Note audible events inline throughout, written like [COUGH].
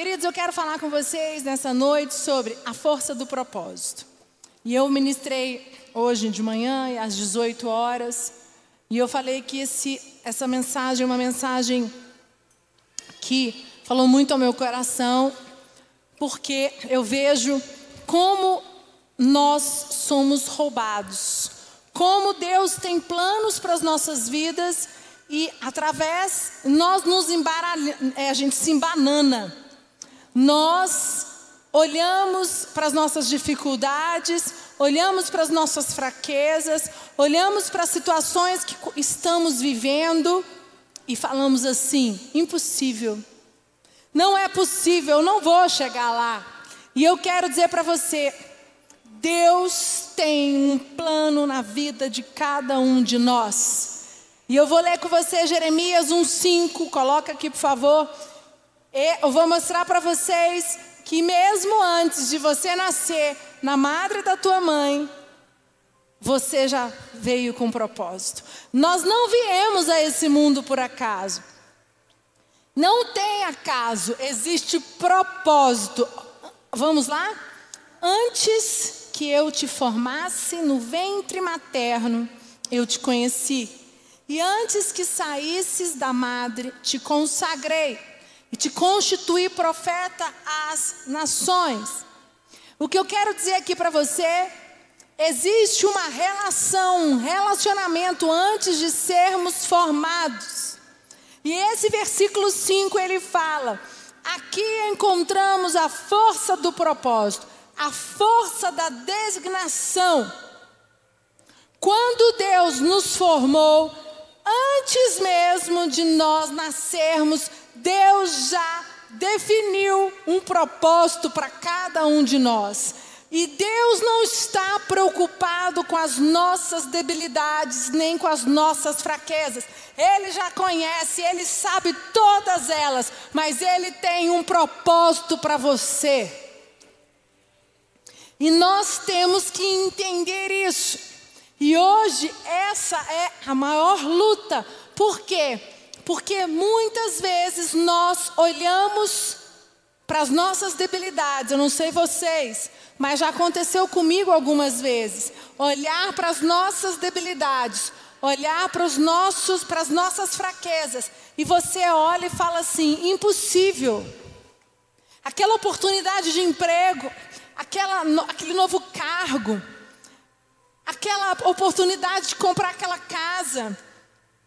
Queridos, eu quero falar com vocês nessa noite sobre a força do propósito. E eu ministrei hoje de manhã, às 18 horas, e eu falei que esse, essa mensagem é uma mensagem que falou muito ao meu coração, porque eu vejo como nós somos roubados, como Deus tem planos para as nossas vidas e através nós nos embaralhamos, é, a gente se embanana. Nós olhamos para as nossas dificuldades, olhamos para as nossas fraquezas, olhamos para as situações que estamos vivendo e falamos assim: impossível. Não é possível, eu não vou chegar lá. E eu quero dizer para você, Deus tem um plano na vida de cada um de nós. E eu vou ler com você Jeremias 1,5, coloca aqui por favor. Eu vou mostrar para vocês que mesmo antes de você nascer, na madre da tua mãe, você já veio com propósito. Nós não viemos a esse mundo por acaso. Não tem acaso, existe propósito. Vamos lá? Antes que eu te formasse no ventre materno, eu te conheci. E antes que saísses da madre, te consagrei e te constituí profeta às nações. O que eu quero dizer aqui para você, existe uma relação, um relacionamento antes de sermos formados. E esse versículo 5 ele fala: aqui encontramos a força do propósito a força da designação. Quando Deus nos formou, antes mesmo de nós nascermos, Deus já definiu um propósito para cada um de nós. E Deus não está preocupado com as nossas debilidades, nem com as nossas fraquezas. Ele já conhece, ele sabe todas elas, mas ele tem um propósito para você. E nós temos que entender isso. E hoje essa é a maior luta. Por quê? Porque muitas vezes nós olhamos para as nossas debilidades. Eu não sei vocês, mas já aconteceu comigo algumas vezes. Olhar para as nossas debilidades, olhar para os nossos, para as nossas fraquezas, e você olha e fala assim: impossível. Aquela oportunidade de emprego, aquela, aquele novo cargo, aquela oportunidade de comprar aquela casa,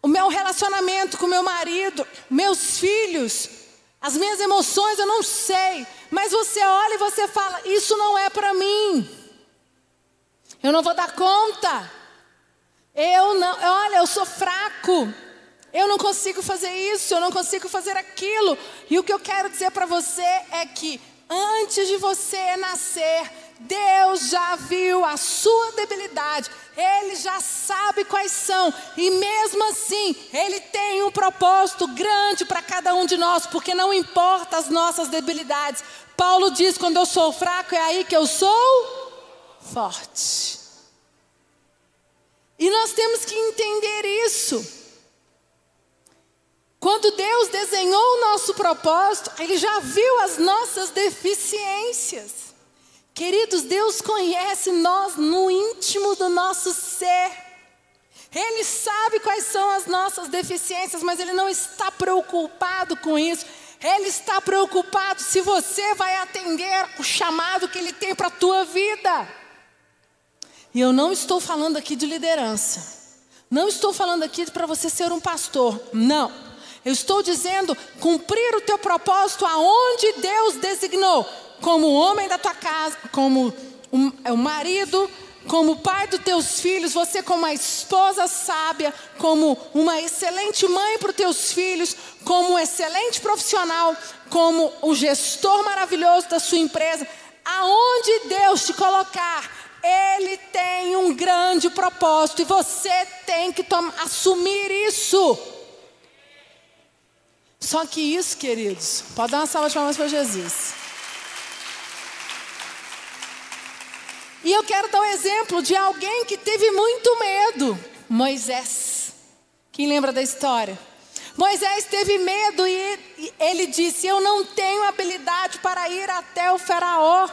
o meu relacionamento com meu marido, meus filhos, as minhas emoções, eu não sei, mas você olha e você fala: Isso não é para mim, eu não vou dar conta, eu não, olha, eu sou fraco. Eu não consigo fazer isso, eu não consigo fazer aquilo. E o que eu quero dizer para você é que Antes de você nascer, Deus já viu a sua debilidade, Ele já sabe quais são, e mesmo assim, Ele tem um propósito grande para cada um de nós, porque não importa as nossas debilidades. Paulo diz: quando eu sou fraco, é aí que eu sou forte. E nós temos que entender isso. Quando Deus desenhou o nosso propósito, Ele já viu as nossas deficiências. Queridos, Deus conhece nós no íntimo do nosso ser. Ele sabe quais são as nossas deficiências, mas Ele não está preocupado com isso. Ele está preocupado se você vai atender o chamado que Ele tem para a tua vida. E eu não estou falando aqui de liderança. Não estou falando aqui para você ser um pastor. Não. Eu estou dizendo cumprir o teu propósito aonde Deus designou, como homem da tua casa, como um, é, o marido, como pai dos teus filhos, você como uma esposa sábia, como uma excelente mãe para os teus filhos, como um excelente profissional, como um gestor maravilhoso da sua empresa, aonde Deus te colocar, Ele tem um grande propósito e você tem que assumir isso. Só que isso, queridos, pode dar uma salva de palmas para Jesus. E eu quero dar um exemplo de alguém que teve muito medo: Moisés. Quem lembra da história? Moisés teve medo e ele disse: Eu não tenho habilidade para ir até o Faraó.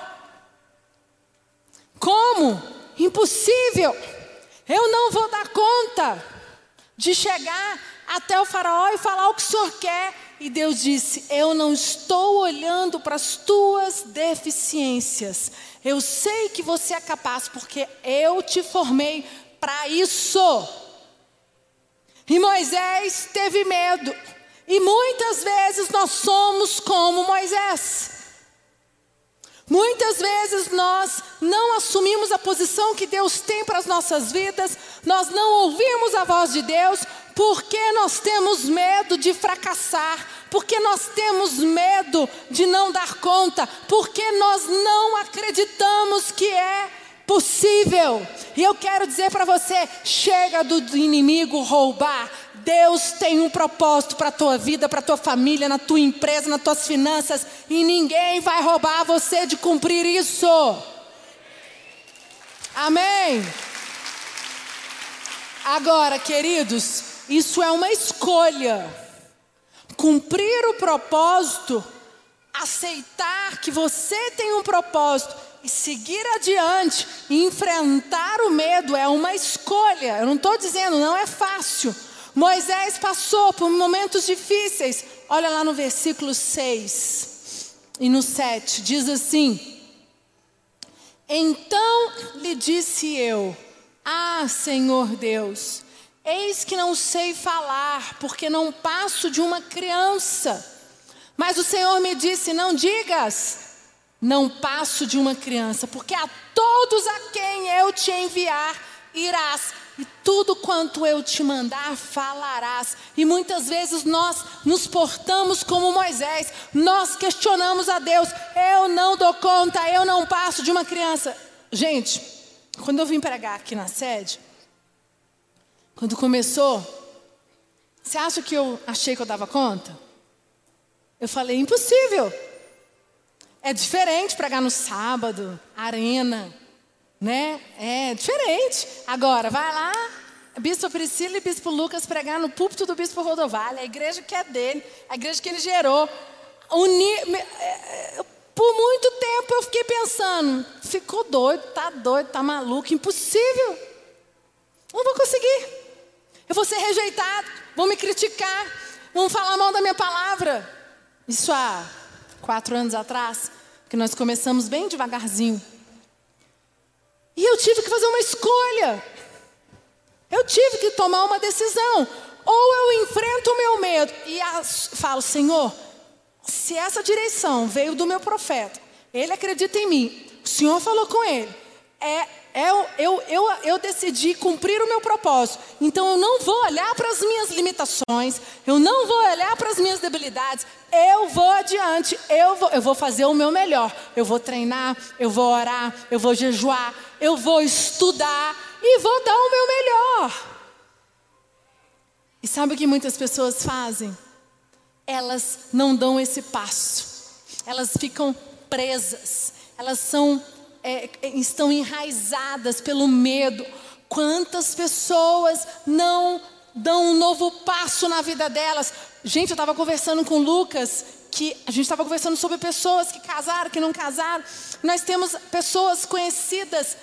Como? Impossível. Eu não vou dar conta de chegar até o Faraó e falar o que o senhor quer. E Deus disse: Eu não estou olhando para as tuas deficiências. Eu sei que você é capaz, porque eu te formei para isso. E Moisés teve medo. E muitas vezes nós somos como Moisés. Muitas vezes nós não assumimos a posição que Deus tem para as nossas vidas, nós não ouvimos a voz de Deus, porque nós temos medo de fracassar, porque nós temos medo de não dar conta, porque nós não acreditamos que é possível. E eu quero dizer para você: chega do inimigo roubar. Deus tem um propósito para a tua vida, para a tua família, na tua empresa, nas tuas finanças, e ninguém vai roubar você de cumprir isso. Amém. Agora, queridos, isso é uma escolha. Cumprir o propósito, aceitar que você tem um propósito e seguir adiante e enfrentar o medo é uma escolha. Eu não estou dizendo, não é fácil. Moisés passou por momentos difíceis. Olha lá no versículo 6 e no 7, diz assim: Então lhe disse eu, Ah, Senhor Deus, eis que não sei falar, porque não passo de uma criança. Mas o Senhor me disse: Não digas, não passo de uma criança, porque a todos a quem eu te enviar irás, e tudo quanto eu te mandar falarás. E muitas vezes nós nos portamos como Moisés, nós questionamos a Deus: eu não dou conta, eu não passo de uma criança. Gente, quando eu vim pregar aqui na sede, quando começou, você acha que eu achei que eu dava conta? Eu falei: impossível. É diferente pregar no sábado, arena, né? É diferente. Agora, vai lá, Bispo Priscila e Bispo Lucas pregar no púlpito do Bispo Rodovalho, a igreja que é dele, a igreja que ele gerou. É, é, por muito tempo eu fiquei pensando, ficou doido, tá doido, tá maluco, impossível. Não vou conseguir. Eu vou ser rejeitado, vão me criticar, vão falar mal da minha palavra. Isso há quatro anos atrás, que nós começamos bem devagarzinho. E eu tive que fazer uma escolha. Eu tive que tomar uma decisão. Ou eu enfrento o meu medo e falo, Senhor, se essa direção veio do meu profeta, ele acredita em mim, o Senhor falou com ele, é eu, eu, eu, eu decidi cumprir o meu propósito. Então eu não vou olhar para as minhas limitações, eu não vou olhar para as minhas debilidades, eu vou adiante, eu vou, eu vou fazer o meu melhor. Eu vou treinar, eu vou orar, eu vou jejuar, eu vou estudar e vou dar o meu melhor. E sabe o que muitas pessoas fazem? Elas não dão esse passo, elas ficam presas, elas são é, é, estão enraizadas pelo medo. Quantas pessoas não dão um novo passo na vida delas? Gente, eu estava conversando com Lucas, que a gente estava conversando sobre pessoas que casaram, que não casaram. Nós temos pessoas conhecidas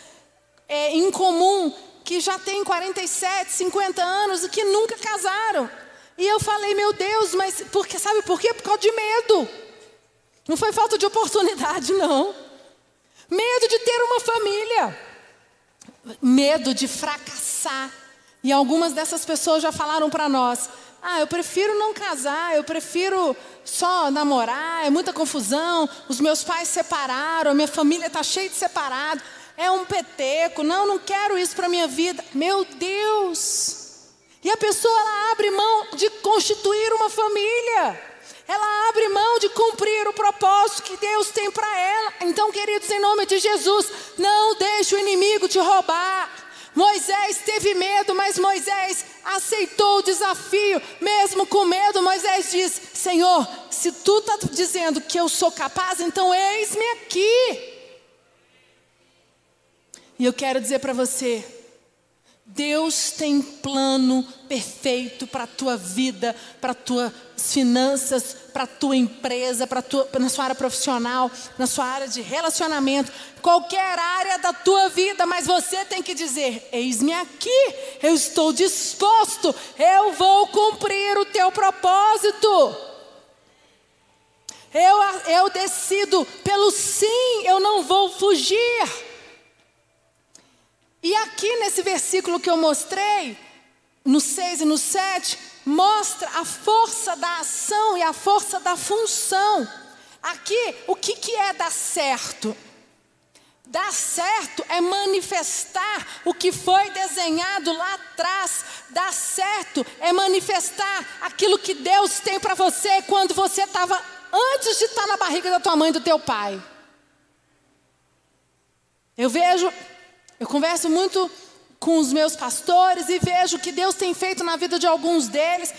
é, em comum que já têm 47, 50 anos e que nunca casaram. E eu falei, meu Deus, mas porque, sabe por quê? Por causa de medo. Não foi falta de oportunidade, não. Medo de ter uma família. Medo de fracassar. E algumas dessas pessoas já falaram para nós: ah, eu prefiro não casar, eu prefiro só namorar, é muita confusão. Os meus pais separaram, a minha família está cheia de separado. É um peteco, não, não quero isso para minha vida. Meu Deus! E a pessoa ela abre mão de constituir uma família ela abre mão de cumprir o propósito que Deus tem para ela. Então, queridos, em nome de Jesus, não deixe o inimigo te roubar. Moisés teve medo, mas Moisés aceitou o desafio, mesmo com medo. Moisés diz: Senhor, se tu está dizendo que eu sou capaz, então eis-me aqui. E eu quero dizer para você: Deus tem plano perfeito para a tua vida, para as tuas finanças, para a tua empresa, para na sua área profissional, na sua área de relacionamento, qualquer área da tua vida, mas você tem que dizer: Eis-me aqui, eu estou disposto, eu vou cumprir o teu propósito. Eu, eu decido pelo sim, eu não vou fugir. E aqui nesse versículo que eu mostrei, no 6 e no 7, mostra a força da ação e a força da função. Aqui, o que, que é dar certo? Dar certo é manifestar o que foi desenhado lá atrás. Dar certo é manifestar aquilo que Deus tem para você quando você estava antes de estar na barriga da tua mãe e do teu pai. Eu vejo eu converso muito com os meus pastores e vejo que Deus tem feito na vida de alguns deles,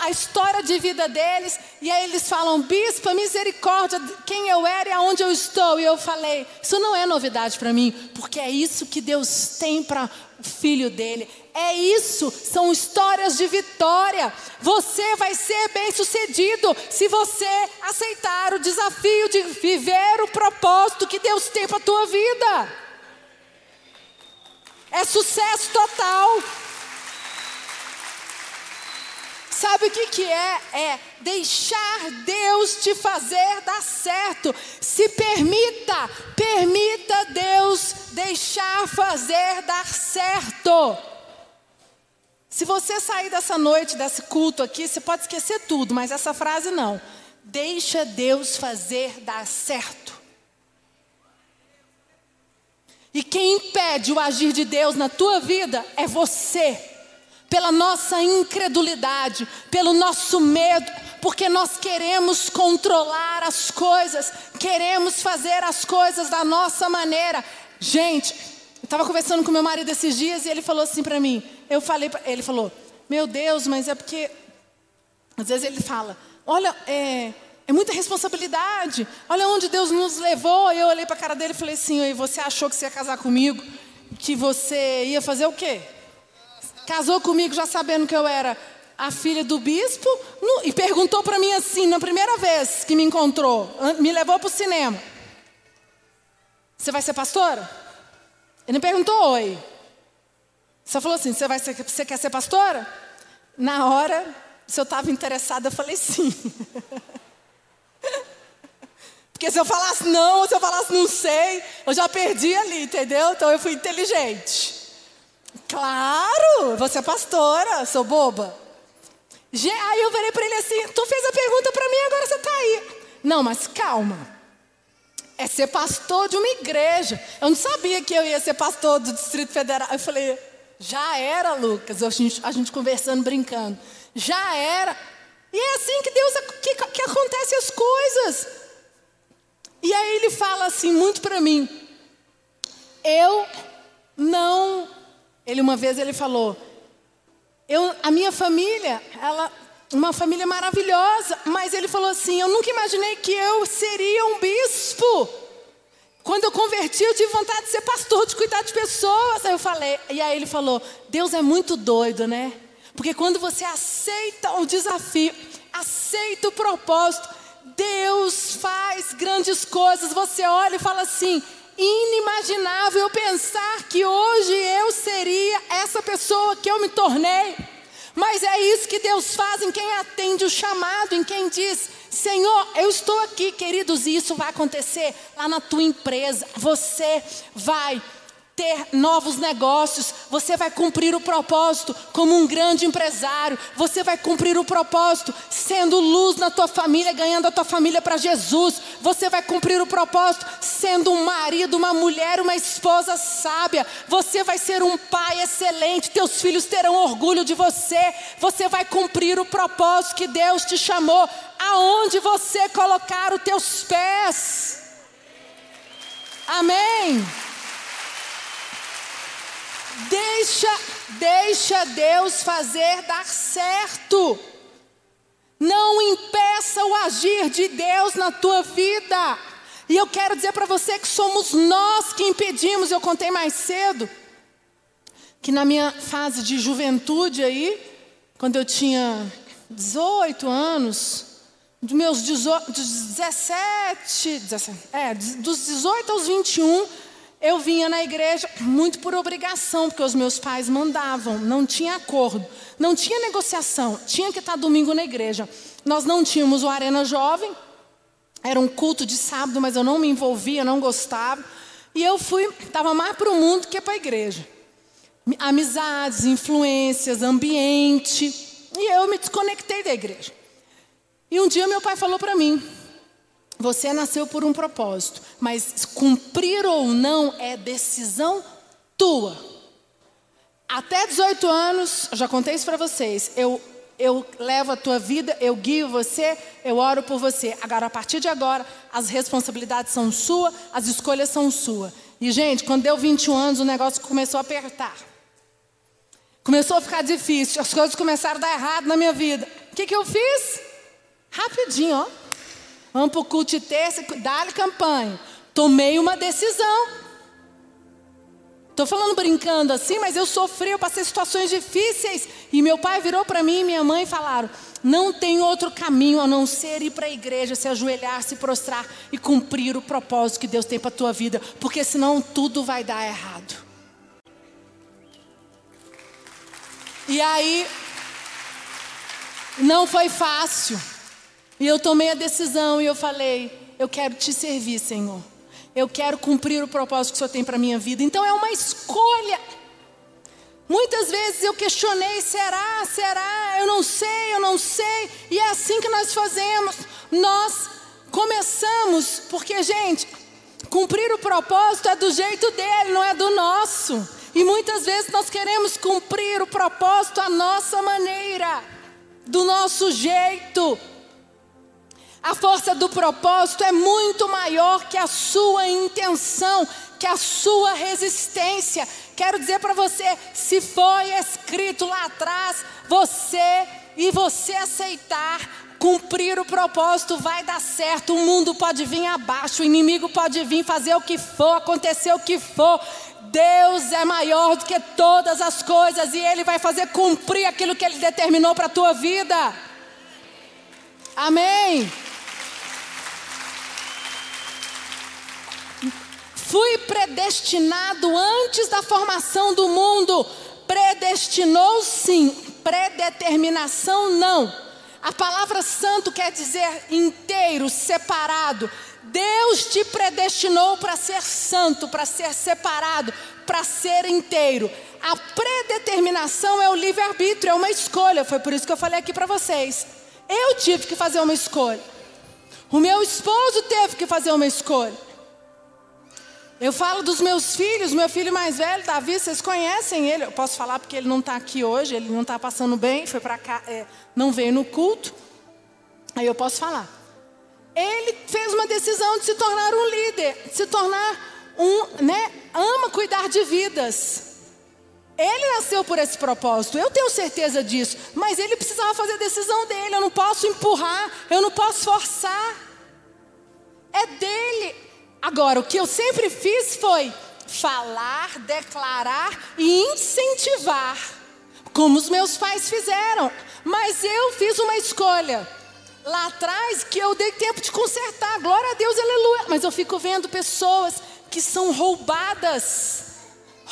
a história de vida deles, e aí eles falam, bispa, misericórdia, quem eu era e aonde eu estou. E eu falei, isso não é novidade para mim, porque é isso que Deus tem para o filho dele. É isso, são histórias de vitória. Você vai ser bem sucedido se você aceitar o desafio de viver o propósito que Deus tem para a tua vida. É sucesso total. Sabe o que, que é? É deixar Deus te fazer dar certo. Se permita, permita Deus deixar fazer dar certo. Se você sair dessa noite, desse culto aqui, você pode esquecer tudo, mas essa frase não. Deixa Deus fazer dar certo. E quem impede o agir de Deus na tua vida é você. Pela nossa incredulidade, pelo nosso medo, porque nós queremos controlar as coisas, queremos fazer as coisas da nossa maneira. Gente, eu estava conversando com meu marido esses dias e ele falou assim para mim. Eu falei, ele falou: Meu Deus, mas é porque às vezes ele fala: Olha, é, é muita responsabilidade. Olha onde Deus nos levou. Eu olhei para a cara dele e falei assim: e você achou que você ia casar comigo? Que você ia fazer o quê? Casou comigo já sabendo que eu era a filha do bispo no, e perguntou para mim assim, na primeira vez que me encontrou, me levou para o cinema: Você vai ser pastora? Ele me perguntou oi. Só falou assim: Você, vai ser, você quer ser pastora? Na hora, se eu estava interessada, eu falei sim. [LAUGHS] Porque se eu falasse não, ou se eu falasse não sei, eu já perdi ali, entendeu? Então eu fui inteligente. Claro, você é pastora, sou boba. Aí eu virei para ele assim: tu fez a pergunta para mim, agora você está aí. Não, mas calma. É ser pastor de uma igreja. Eu não sabia que eu ia ser pastor do Distrito Federal. Eu falei, já era, Lucas. A gente, a gente conversando, brincando. Já era. E é assim que Deus que, que acontece as coisas. E aí ele fala assim muito para mim. Eu não. Ele uma vez ele falou. Eu, a minha família, ela, uma família maravilhosa, mas ele falou assim: eu nunca imaginei que eu seria um bispo. Quando eu converti, eu tive vontade de ser pastor, de cuidar de pessoas. Aí eu falei, e aí ele falou: Deus é muito doido, né? Porque quando você aceita o desafio, aceita o propósito, Deus faz grandes coisas. Você olha e fala assim: inimaginável pensar que hoje eu seria essa pessoa que eu me tornei. Mas é isso que Deus faz em quem atende o chamado, em quem diz: Senhor, eu estou aqui, queridos, e isso vai acontecer lá na tua empresa. Você vai ter novos negócios, você vai cumprir o propósito como um grande empresário, você vai cumprir o propósito sendo luz na tua família, ganhando a tua família para Jesus, você vai cumprir o propósito sendo um marido, uma mulher, uma esposa sábia, você vai ser um pai excelente, teus filhos terão orgulho de você, você vai cumprir o propósito que Deus te chamou, aonde você colocar os teus pés. Amém. Deixa, deixa Deus fazer dar certo. Não impeça o agir de Deus na tua vida. E eu quero dizer para você que somos nós que impedimos, eu contei mais cedo. que na minha fase de juventude aí, quando eu tinha 18 anos, dos meus 18, dos 17, 17, é, dos 18 aos 21, eu vinha na igreja muito por obrigação, porque os meus pais mandavam, não tinha acordo, não tinha negociação, tinha que estar domingo na igreja. Nós não tínhamos o Arena Jovem, era um culto de sábado, mas eu não me envolvia, não gostava. E eu fui, estava mais para o mundo que para a igreja. Amizades, influências, ambiente. E eu me desconectei da igreja. E um dia meu pai falou para mim: Você nasceu por um propósito, mas cumprir ou não é decisão tua. Até 18 anos, já contei isso para vocês, eu eu levo a tua vida, eu guio você, eu oro por você. Agora, a partir de agora, as responsabilidades são suas, as escolhas são suas. E, gente, quando deu 21 anos, o negócio começou a apertar. Começou a ficar difícil, as coisas começaram a dar errado na minha vida. O que, que eu fiz? Rapidinho, ó. De terça, dá-lhe campanha. Tomei uma decisão. Estou falando brincando assim, mas eu sofri, eu passei situações difíceis. E meu pai virou para mim e minha mãe falaram: não tem outro caminho a não ser ir para a igreja, se ajoelhar, se prostrar e cumprir o propósito que Deus tem para a tua vida, porque senão tudo vai dar errado. E aí, não foi fácil. E eu tomei a decisão e eu falei: eu quero te servir, Senhor. Eu quero cumprir o propósito que o Senhor tem para minha vida. Então é uma escolha. Muitas vezes eu questionei: será, será? Eu não sei, eu não sei. E é assim que nós fazemos. Nós começamos, porque, gente, cumprir o propósito é do jeito dele, não é do nosso. E muitas vezes nós queremos cumprir o propósito à nossa maneira, do nosso jeito. A força do propósito é muito maior que a sua intenção, que a sua resistência. Quero dizer para você, se foi escrito lá atrás, você e você aceitar, cumprir o propósito, vai dar certo. O mundo pode vir abaixo, o inimigo pode vir fazer o que for, acontecer o que for. Deus é maior do que todas as coisas e Ele vai fazer cumprir aquilo que Ele determinou para a tua vida. Amém. Fui predestinado antes da formação do mundo. Predestinou sim, predeterminação não. A palavra santo quer dizer inteiro, separado. Deus te predestinou para ser santo, para ser separado, para ser inteiro. A predeterminação é o livre-arbítrio, é uma escolha. Foi por isso que eu falei aqui para vocês. Eu tive que fazer uma escolha. O meu esposo teve que fazer uma escolha. Eu falo dos meus filhos, meu filho mais velho, Davi, vocês conhecem ele. Eu posso falar porque ele não está aqui hoje, ele não está passando bem, foi para cá, é, não veio no culto. Aí eu posso falar. Ele fez uma decisão de se tornar um líder, de se tornar um, né, ama cuidar de vidas. Ele nasceu por esse propósito, eu tenho certeza disso, mas ele precisava fazer a decisão dele. Eu não posso empurrar, eu não posso forçar. É dele. Agora, o que eu sempre fiz foi falar, declarar e incentivar, como os meus pais fizeram. Mas eu fiz uma escolha lá atrás que eu dei tempo de consertar. Glória a Deus, aleluia. Mas eu fico vendo pessoas que são roubadas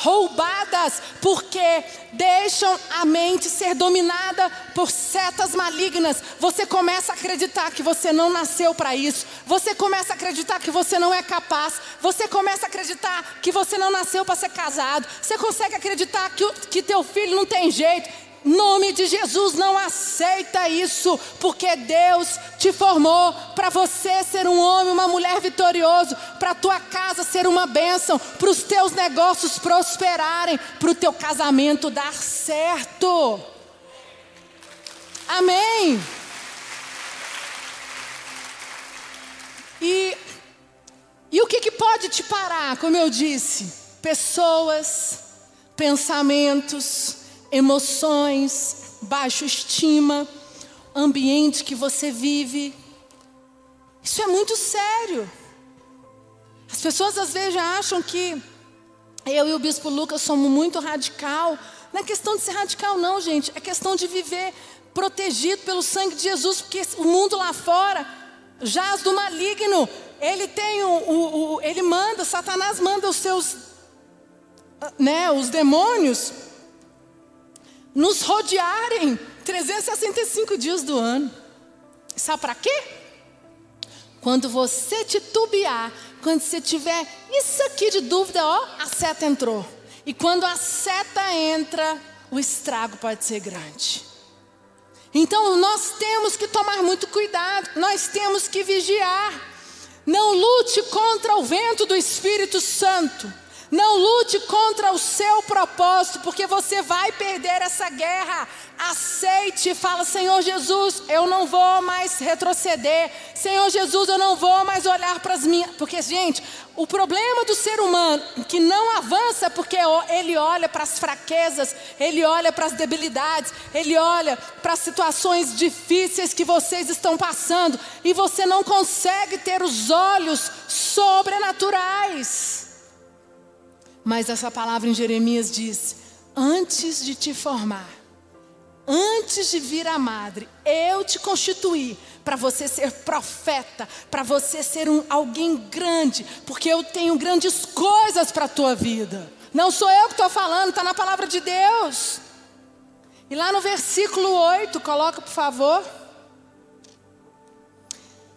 roubadas, porque deixam a mente ser dominada por setas malignas. Você começa a acreditar que você não nasceu para isso. Você começa a acreditar que você não é capaz. Você começa a acreditar que você não nasceu para ser casado. Você consegue acreditar que, que teu filho não tem jeito. Nome de Jesus não aceita isso, porque Deus te formou para você ser um homem, uma mulher vitorioso, para tua casa ser uma bênção, para os teus negócios prosperarem, para o teu casamento dar certo. Amém. E, e o que, que pode te parar, como eu disse? Pessoas, pensamentos, emoções, baixa estima, ambiente que você vive. Isso é muito sério. As pessoas às vezes acham que eu e o bispo Lucas somos muito radical. Não é questão de ser radical, não, gente. É questão de viver protegido pelo sangue de Jesus, porque o mundo lá fora jaz do maligno. Ele tem o, o, o ele manda, Satanás manda os seus, né, os demônios nos rodearem 365 dias do ano. Sabe para quê? Quando você titubear, quando você tiver isso aqui de dúvida, ó, a seta entrou. E quando a seta entra, o estrago pode ser grande. Então nós temos que tomar muito cuidado, nós temos que vigiar. Não lute contra o vento do Espírito Santo. Não lute contra o seu propósito, porque você vai perder essa guerra. Aceite fala: Senhor Jesus, eu não vou mais retroceder. Senhor Jesus, eu não vou mais olhar para as minhas. Porque, gente, o problema do ser humano que não avança é porque ele olha para as fraquezas, ele olha para as debilidades, ele olha para as situações difíceis que vocês estão passando e você não consegue ter os olhos sobrenaturais. Mas essa palavra em Jeremias diz: Antes de te formar, antes de vir a madre, eu te constituí para você ser profeta, para você ser um, alguém grande, porque eu tenho grandes coisas para a tua vida. Não sou eu que estou falando, está na palavra de Deus. E lá no versículo 8, coloca por favor.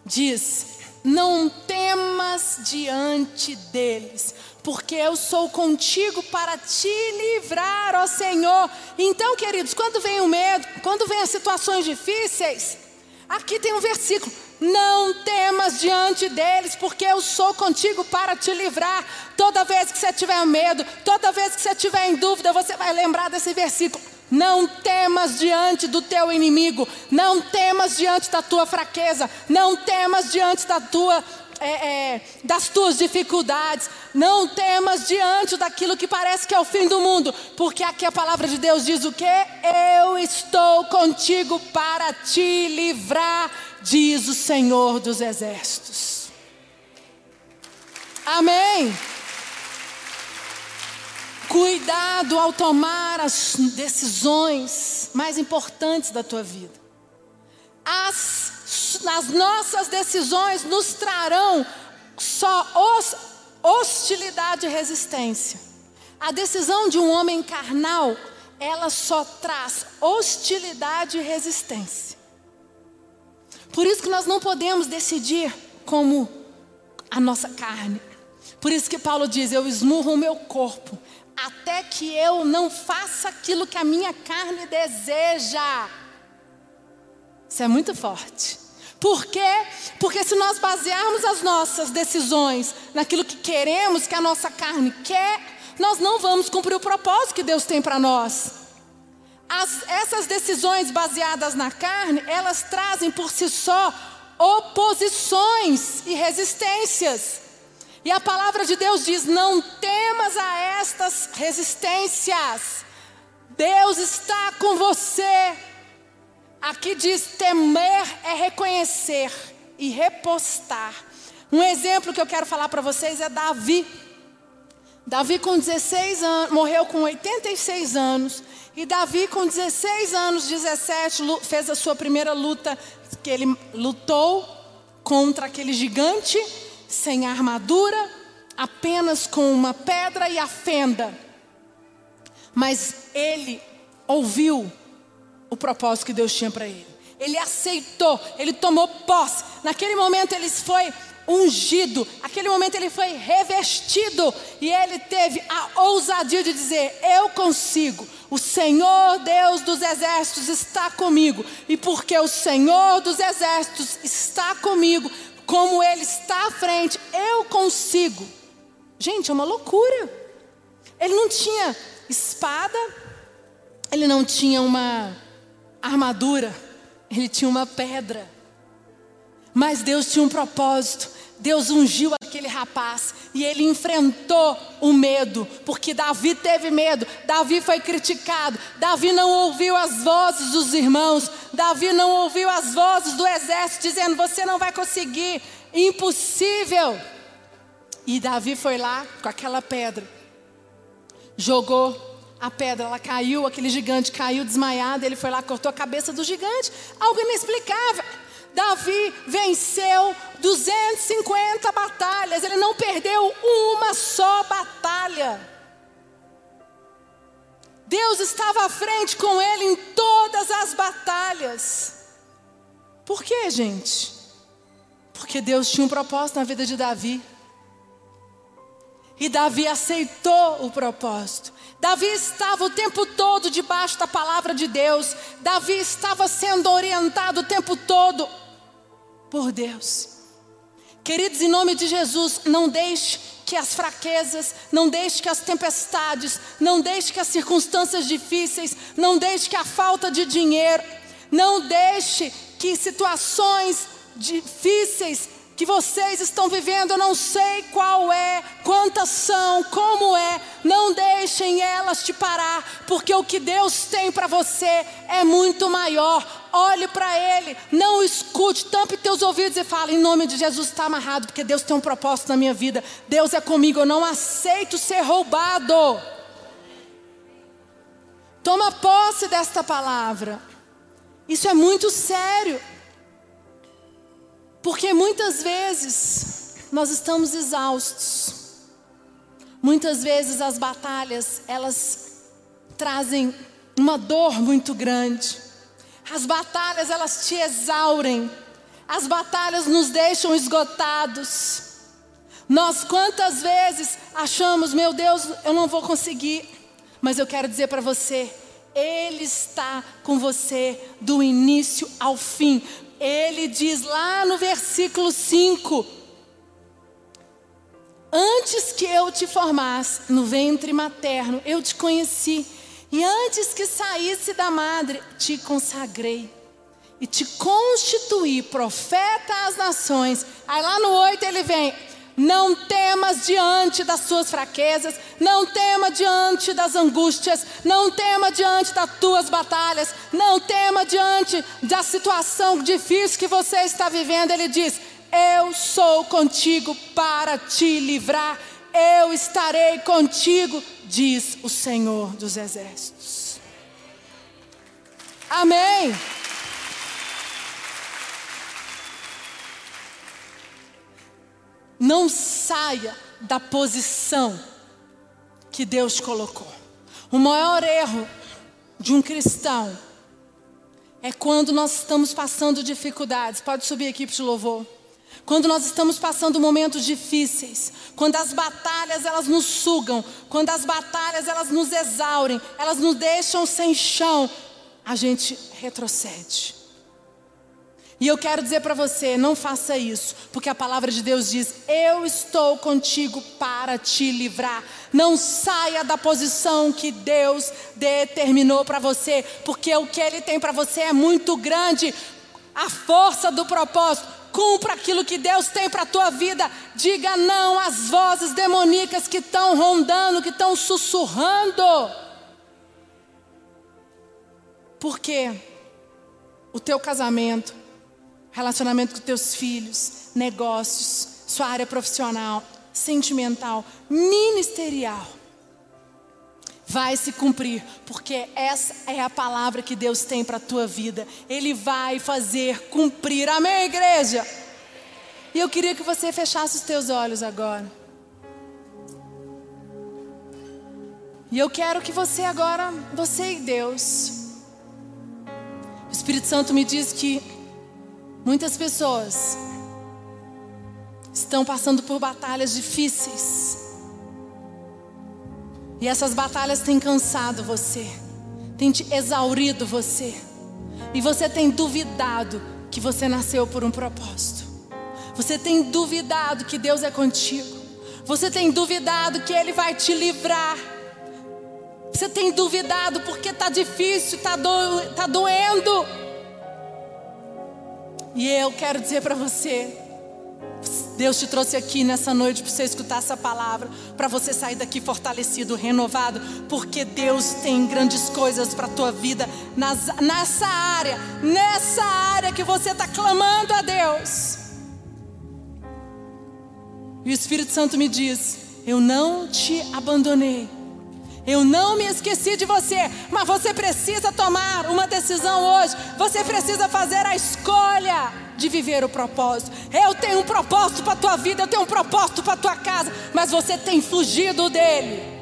Diz: Não temas diante deles, porque eu sou contigo para te livrar, ó Senhor. Então, queridos, quando vem o medo, quando vem as situações difíceis, aqui tem um versículo: não temas diante deles, porque eu sou contigo para te livrar. Toda vez que você tiver medo, toda vez que você tiver em dúvida, você vai lembrar desse versículo. Não temas diante do teu inimigo, não temas diante da tua fraqueza, não temas diante da tua é, é, das tuas dificuldades. Não temas diante daquilo que parece que é o fim do mundo, porque aqui a palavra de Deus diz o que? Eu estou contigo para te livrar, diz o Senhor dos Exércitos. Amém. Cuidado ao tomar as decisões mais importantes da tua vida. As as nossas decisões nos trarão só os, hostilidade e resistência. A decisão de um homem carnal, ela só traz hostilidade e resistência. Por isso que nós não podemos decidir como a nossa carne. Por isso que Paulo diz: Eu esmurro o meu corpo, até que eu não faça aquilo que a minha carne deseja. Isso é muito forte. Por quê? Porque se nós basearmos as nossas decisões naquilo que queremos, que a nossa carne quer, nós não vamos cumprir o propósito que Deus tem para nós. As, essas decisões baseadas na carne, elas trazem por si só oposições e resistências. E a palavra de Deus diz: não temas a estas resistências. Deus está com você. Aqui diz: temer é reconhecer e repostar. Um exemplo que eu quero falar para vocês é Davi. Davi, com 16 anos, morreu com 86 anos. E Davi, com 16 anos, 17, fez a sua primeira luta, que ele lutou contra aquele gigante, sem armadura, apenas com uma pedra e a fenda. Mas ele ouviu o propósito que Deus tinha para ele. Ele aceitou, ele tomou posse. Naquele momento ele foi ungido, naquele momento ele foi revestido e ele teve a ousadia de dizer: Eu consigo. O Senhor Deus dos exércitos está comigo. E porque o Senhor dos exércitos está comigo, como ele está à frente, eu consigo. Gente, é uma loucura. Ele não tinha espada, ele não tinha uma armadura, ele tinha uma pedra. Mas Deus tinha um propósito. Deus ungiu aquele rapaz e ele enfrentou o medo, porque Davi teve medo, Davi foi criticado, Davi não ouviu as vozes dos irmãos, Davi não ouviu as vozes do exército dizendo: Você não vai conseguir, impossível. E Davi foi lá com aquela pedra jogou a pedra, ela caiu, aquele gigante caiu desmaiado, ele foi lá, cortou a cabeça do gigante. Algo inexplicável. Davi venceu 250 batalhas, ele não perdeu uma só batalha. Deus estava à frente com ele em todas as batalhas. Por quê, gente? Porque Deus tinha um propósito na vida de Davi. E Davi aceitou o propósito. Davi estava o tempo todo debaixo da palavra de Deus. Davi estava sendo orientado o tempo todo por Deus. Queridos, em nome de Jesus, não deixe que as fraquezas, não deixe que as tempestades, não deixe que as circunstâncias difíceis, não deixe que a falta de dinheiro, não deixe que situações difíceis que vocês estão vivendo, eu não sei qual é, quantas são, como é, não deixem elas te parar, porque o que Deus tem para você é muito maior. Olhe para Ele, não escute, tampe teus ouvidos e fale: em nome de Jesus está amarrado, porque Deus tem um propósito na minha vida, Deus é comigo, eu não aceito ser roubado. Toma posse desta palavra, isso é muito sério. Porque muitas vezes nós estamos exaustos. Muitas vezes as batalhas, elas trazem uma dor muito grande. As batalhas, elas te exaurem. As batalhas nos deixam esgotados. Nós quantas vezes achamos, meu Deus, eu não vou conseguir. Mas eu quero dizer para você, Ele está com você do início ao fim ele diz lá no versículo 5: Antes que eu te formasse no ventre materno, eu te conheci, e antes que saísse da madre, te consagrei e te constituí profeta às nações. Aí lá no 8 ele vem: não temas diante das suas fraquezas, não tema diante das angústias, não tema diante das tuas batalhas, não tema diante da situação difícil que você está vivendo. Ele diz: Eu sou contigo para te livrar, eu estarei contigo, diz o Senhor dos Exércitos. Amém. Não saia da posição que Deus colocou. O maior erro de um cristão é quando nós estamos passando dificuldades. Pode subir para o louvor. Quando nós estamos passando momentos difíceis, quando as batalhas elas nos sugam, quando as batalhas elas nos exaurem, elas nos deixam sem chão, a gente retrocede. E eu quero dizer para você, não faça isso, porque a palavra de Deus diz: Eu estou contigo para te livrar. Não saia da posição que Deus determinou para você, porque o que Ele tem para você é muito grande. A força do propósito, cumpra aquilo que Deus tem para a tua vida. Diga não às vozes demoníacas que estão rondando, que estão sussurrando. Porque o teu casamento relacionamento com teus filhos, negócios, sua área profissional, sentimental, ministerial. Vai se cumprir, porque essa é a palavra que Deus tem para a tua vida. Ele vai fazer cumprir. Amém, igreja? E eu queria que você fechasse os teus olhos agora. E eu quero que você agora, você e Deus. O Espírito Santo me diz que Muitas pessoas estão passando por batalhas difíceis. E essas batalhas têm cansado você, têm te exaurido você. E você tem duvidado que você nasceu por um propósito. Você tem duvidado que Deus é contigo. Você tem duvidado que Ele vai te livrar. Você tem duvidado porque está difícil, está do, tá doendo. E eu quero dizer para você, Deus te trouxe aqui nessa noite para você escutar essa palavra, para você sair daqui fortalecido, renovado, porque Deus tem grandes coisas para a tua vida nas, nessa área, nessa área que você está clamando a Deus. E o Espírito Santo me diz: Eu não te abandonei, Eu não me esqueci de você, mas você precisa tomar uma decisão hoje. Você precisa fazer a escolha de viver o propósito. Eu tenho um propósito para a tua vida, eu tenho um propósito para a tua casa, mas você tem fugido dele.